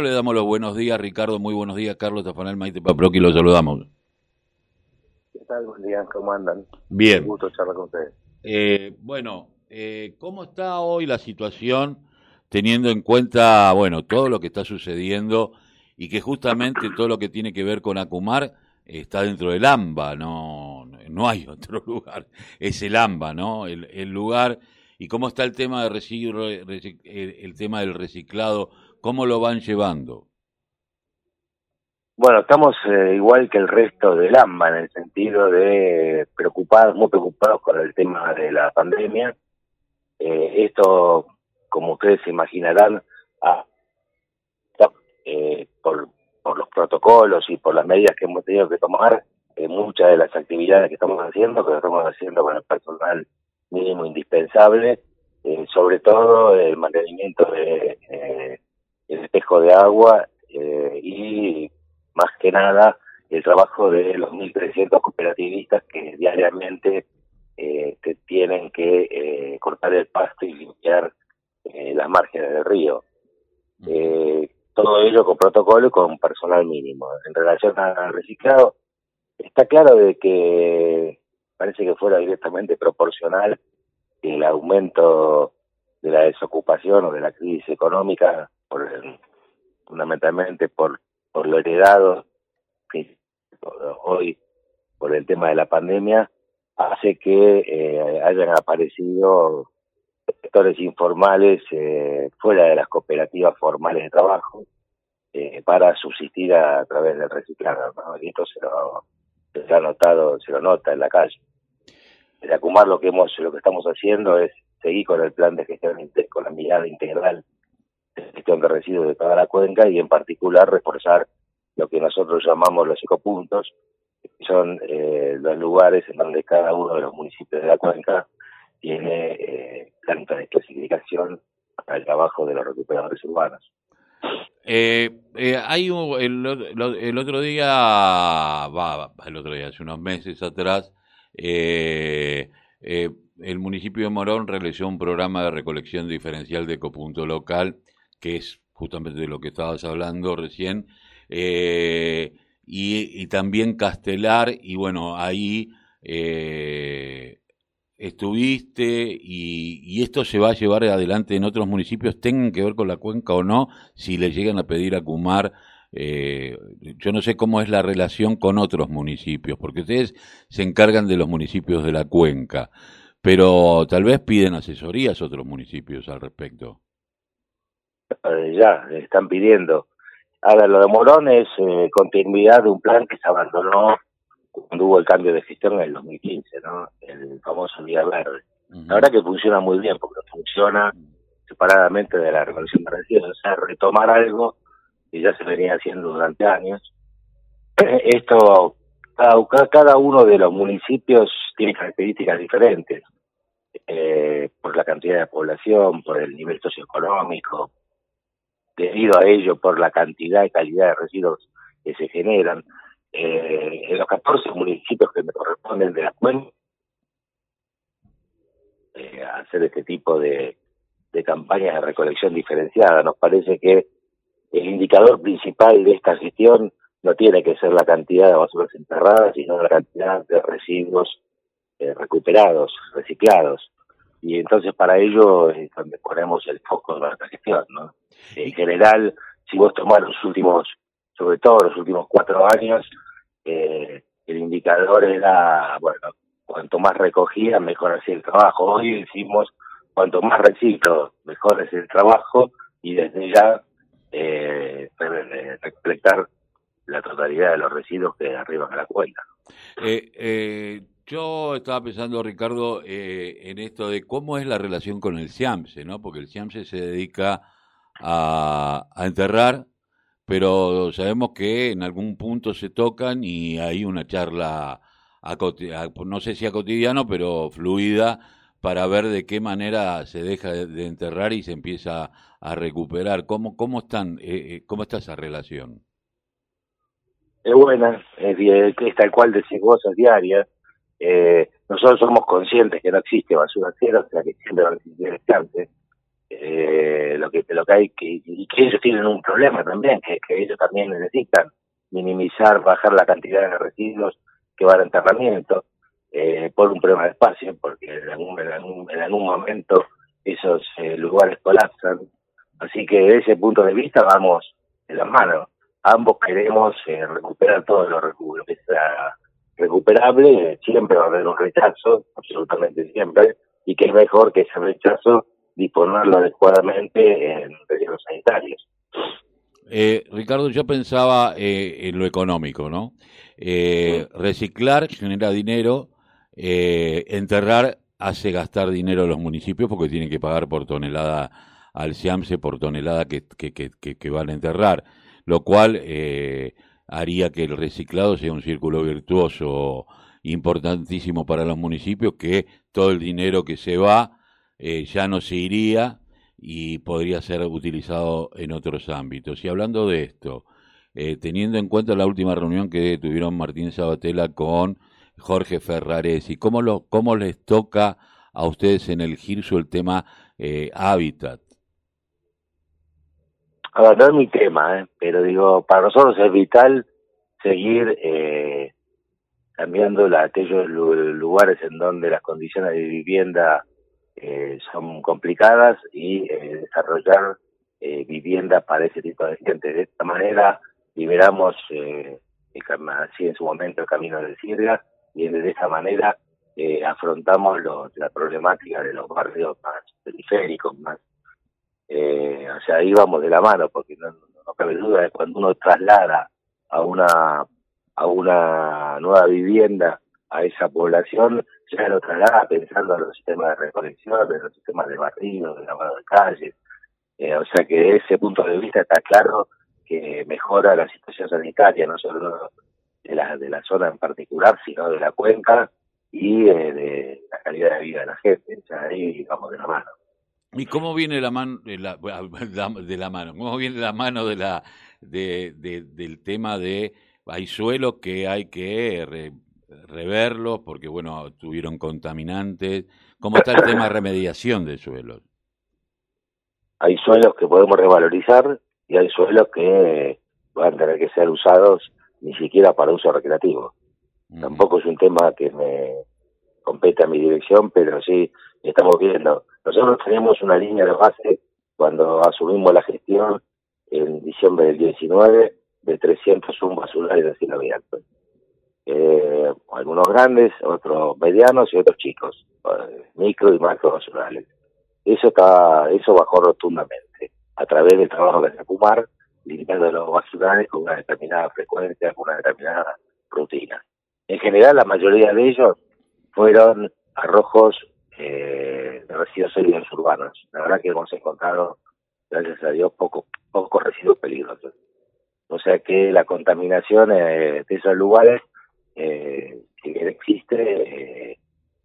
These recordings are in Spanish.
le damos los buenos días, Ricardo. Muy buenos días, Carlos Tafanel Maite Paproqui, los saludamos. ¿Qué tal? Buen día, ¿cómo andan? Bien. Un gusto charlar con ustedes. Eh, bueno, eh, ¿cómo está hoy la situación teniendo en cuenta, bueno, todo lo que está sucediendo y que justamente todo lo que tiene que ver con Acumar está dentro del AMBA, no, no hay otro lugar, es el AMBA, ¿no? El, el lugar y cómo está el tema de el, el tema del reciclado ¿Cómo lo van llevando? Bueno, estamos eh, igual que el resto del AMBA en el sentido de preocupados, muy preocupados con el tema de la pandemia. Eh, esto, como ustedes se imaginarán, eh, por, por los protocolos y por las medidas que hemos tenido que tomar, muchas de las actividades que estamos haciendo, que estamos haciendo con el personal mínimo indispensable, sobre todo el mantenimiento de el espejo de agua eh, y más que nada el trabajo de los 1.300 cooperativistas que diariamente eh, tienen que eh, cortar el pasto y limpiar las márgenes del río. Todo ello con protocolo y con personal mínimo. En relación al reciclado, está claro de que parece que fuera directamente proporcional el aumento de la desocupación o de la crisis económica por fundamentalmente por, por lo heredado hoy por el tema de la pandemia, hace que eh, hayan aparecido sectores informales eh, fuera de las cooperativas formales de trabajo eh, para subsistir a, través del reciclado. Y esto se lo, ha notado, se lo nota en la calle. De Acumar lo que hemos, lo que estamos haciendo es seguir con el plan de gestión con la mirada integral gestión de residuos de toda la cuenca y en particular reforzar lo que nosotros llamamos los ecopuntos, que son eh, los lugares en donde cada uno de los municipios de la cuenca tiene eh, de clasificación al trabajo de los recuperadores urbanos. Eh, eh, hay un, el, el, otro día, va, el otro día, hace unos meses atrás, eh, eh, el municipio de Morón realizó un programa de recolección diferencial de ecopunto local que es justamente de lo que estabas hablando recién, eh, y, también Castelar, y bueno, ahí eh, estuviste y, esto se va a llevar adelante en otros municipios, tengan que ver con la cuenca o no, si le llegan a pedir a Cumar. Eh, yo no sé cómo es la relación con otros municipios, porque ustedes se encargan de los municipios de la cuenca, pero tal vez piden asesorías a otros municipios al respecto. Eh, ya están pidiendo. Ahora, lo de Morón es eh, continuidad de un plan que se abandonó cuando hubo el cambio de gestión en el 2015, ¿no? El famoso Día Verde. La verdad que funciona muy bien, porque funciona separadamente de la recolección de residuos, o sea, retomar algo que ya se venía haciendo durante años. Esto, cada, cada uno de los municipios tiene características diferentes, eh, por la cantidad de población, por el nivel socioeconómico, debido a ello por la cantidad y calidad de residuos que se generan. Eh, en los 14 municipios que me corresponden de la cuenca, eh, hacer este tipo de, campañas de recolección diferenciada. Nos parece que el indicador principal de esta gestión no tiene que ser la cantidad de basuras enterradas, sino la cantidad de residuos eh, recuperados, reciclados y entonces para ello es donde ponemos el foco de nuestra gestión, ¿no? En general, si vos tomás los últimos, sobre todo los últimos cuatro años, eh, el indicador era, bueno, cuanto más recogía, mejor hacía el trabajo. Hoy decimos, cuanto más reciclo, mejor es el trabajo, y desde ya eh, recolectar la totalidad de los residuos que arriban a la cuenta. Eh, eh, yo estaba pensando, Ricardo, eh, en esto de cómo es la relación con el CIAMSE, ¿no? Porque el CIAMSE se dedica a, enterrar, pero sabemos que en algún punto se tocan y hay una charla, a, no sé si a cotidiano, pero fluida, para ver de qué manera se deja de, enterrar y se empieza a recuperar. ¿Cómo, cómo, están, eh, eh, cómo está esa relación? Es buena, es, tal cual decís vos, es diaria eh, nosotros somos conscientes que no existe basura cero, o sea que siempre va a existir eh, lo que lo que hay que y que ellos tienen un problema también que, que ellos también necesitan minimizar bajar la cantidad de residuos que van a enterramiento eh, por un problema de espacio porque en algún, en algún, momento esos eh, lugares colapsan. Así que de ese punto de vista vamos en las manos ambos queremos eh, recuperar todo lo, lo que sea recuperable siempre va a haber un rechazo absolutamente siempre y que es mejor que ese rechazo disponerlo adecuadamente en rellenos sanitarios. Eh, Ricardo, yo pensaba eh, en lo económico, ¿no? Eh, reciclar genera dinero, enterrar hace gastar dinero a los municipios porque tienen que pagar por tonelada al SIAMSE por tonelada que, que, que, que van a enterrar, lo cual haría que el reciclado sea un círculo virtuoso importantísimo para los municipios, que todo el dinero que se va eh, ya no se iría y podría ser utilizado en otros ámbitos. Y hablando de esto, eh, teniendo en cuenta la última reunión que tuvieron Martín Sabatella con Jorge Ferraresi, ¿cómo, lo, cómo les toca a ustedes en el GIRSO el tema eh, hábitat? A ver, no es mi tema, pero digo, para nosotros es vital seguir cambiando la, aquellos lugares en donde las condiciones de vivienda eh, son complicadas y eh, desarrollar eh, viviendas para ese tipo de gente. De esta manera liberamos, eh, así en su momento, el camino de Siria y de esa manera eh, afrontamos la problemática de los barrios más periféricos, más eh, o sea, ahí vamos de la mano, porque no, cabe duda de cuando uno traslada a una a una nueva vivienda a esa población, ya lo traslada pensando en los sistemas de recolección, en los sistemas de barrido, de lavado de calles. Eh, o sea que de ese punto de vista está claro que mejora la situación sanitaria, no solo de la, de la zona en particular, sino de la cuenca y eh, de la calidad de vida de la gente. O sea, ahí vamos de la mano. ¿Y cómo viene la mano de la, de la mano? ¿Cómo viene la mano de la de, de, del tema de hay suelos que hay que reverlos porque, bueno, tuvieron contaminantes. ¿Cómo está el tema de remediación de suelos? Hay suelos que podemos revalorizar y hay suelos que van a tener que ser usados ni siquiera para uso recreativo. Tampoco es un tema que me compete a mi dirección, pero sí estamos viendo. Nosotros tenemos una línea de base cuando asumimos la gestión en diciembre del 19 de 301 basurales de cielo abierto. Eh, algunos grandes, otros medianos y otros chicos, eh, micro y macro basurales. Eso está, eso bajó rotundamente a través del trabajo de Sacumar, limpiando los basurales con una determinada frecuencia, con una determinada rutina. En general, la mayoría de ellos fueron arrojos eh, de residuos sólidos urbanos. La verdad que hemos encontrado, gracias a Dios, pocos poco residuos peligrosos. O sea que la contaminación eh, de esos lugares eh, que existe, eh,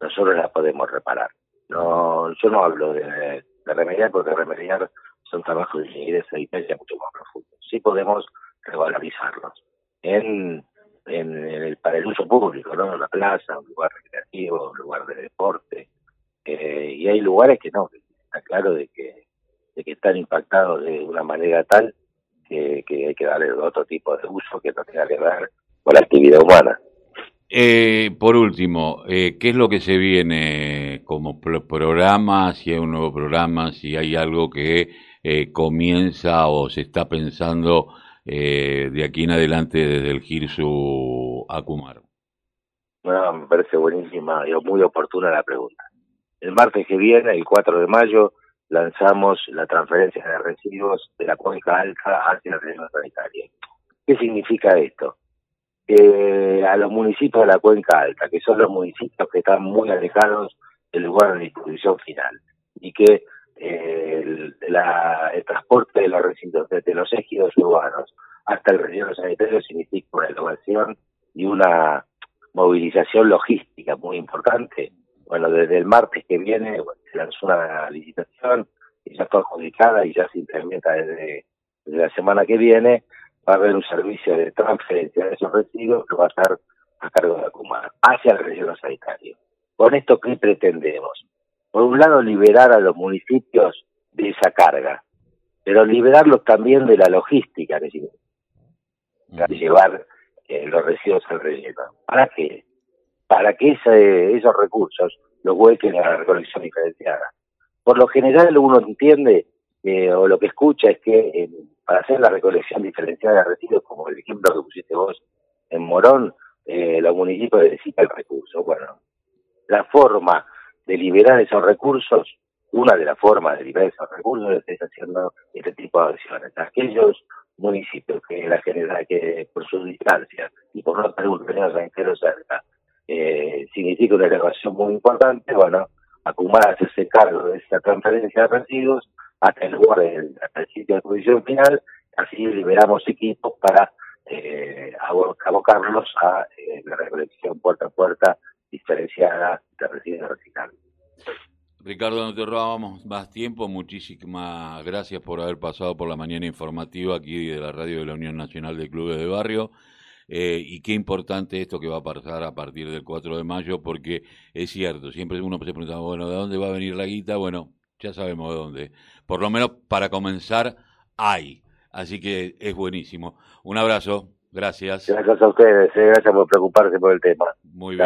nosotros la podemos reparar. No, yo no hablo de, remediar porque remediar son trabajos de ingeniería mucho más profundos. Sí podemos revalorizarlos en, en, el, para el uso público, ¿no? La plaza, un lugar recreativo, un lugar de deporte. Eh, y hay lugares que no, está claro de que, de que están impactados de una manera tal que, hay que darle otro tipo de uso que no tenga que ver con la actividad humana. Eh, por último, eh, ¿qué es lo que se viene como programa? Si hay un nuevo programa, si hay algo que eh, comienza o se está pensando eh, de aquí en adelante desde el Girsu Acumar. Bueno, me parece buenísima y muy oportuna la pregunta. El martes que viene, el 4 de mayo, lanzamos la transferencia de residuos de la cuenca alta hacia la región sanitaria. ¿Qué significa esto? Que a los municipios de la cuenca alta, que son los municipios que están muy alejados del lugar de distribución final, y que el, el, transporte de los residuos desde los ejidos urbanos hasta el relleno sanitario significa una elevación y una movilización logística muy importante bueno, desde el martes que viene se lanzó una licitación y ya está adjudicada y ya se implementa desde, la semana que viene. Va a haber un servicio de transferencia de esos residuos que va a estar a cargo de Acumar hacia el relleno sanitario. Con esto, ¿qué pretendemos? Por un lado, liberar a los municipios de esa carga, pero liberarlos también de la logística que de llevar eh, los residuos al relleno. ¿Para qué? Para que esos recursos los vuelquen a la recolección diferenciada. Por lo general uno entiende eh, o lo que escucha es que eh, para hacer la recolección diferenciada de residuos, como el ejemplo que pusiste vos en Morón, eh, los municipios necesitan el recurso. Bueno, la forma de liberar esos recursos, una de las formas de liberar esos recursos es haciendo este tipo de acciones. Aquellos municipios que la general que por su distancia y por no tener un relleno sanitario cerca, eh, significa una elevación muy importante, bueno, acumular, hacerse cargo de esa transferencia de residuos hasta el lugar, del, sitio de exposición final, así liberamos equipos para eh, abocarlos a eh, la recolección puerta a puerta diferenciada de residuos reciclables. Ricardo, no te robamos más tiempo. Muchísimas gracias por haber pasado por la mañana informativa aquí de la radio de la Unión Nacional de Clubes de Barrio. Eh, y qué importante esto que va a pasar a partir del 4 de mayo, porque es cierto, siempre uno se pregunta, bueno, ¿de dónde va a venir la guita? Bueno, ya sabemos de dónde. Por lo menos para comenzar, hay. Así que es buenísimo. Un abrazo, gracias. Gracias a ustedes, eh, gracias por preocuparse por el tema. Muy bien.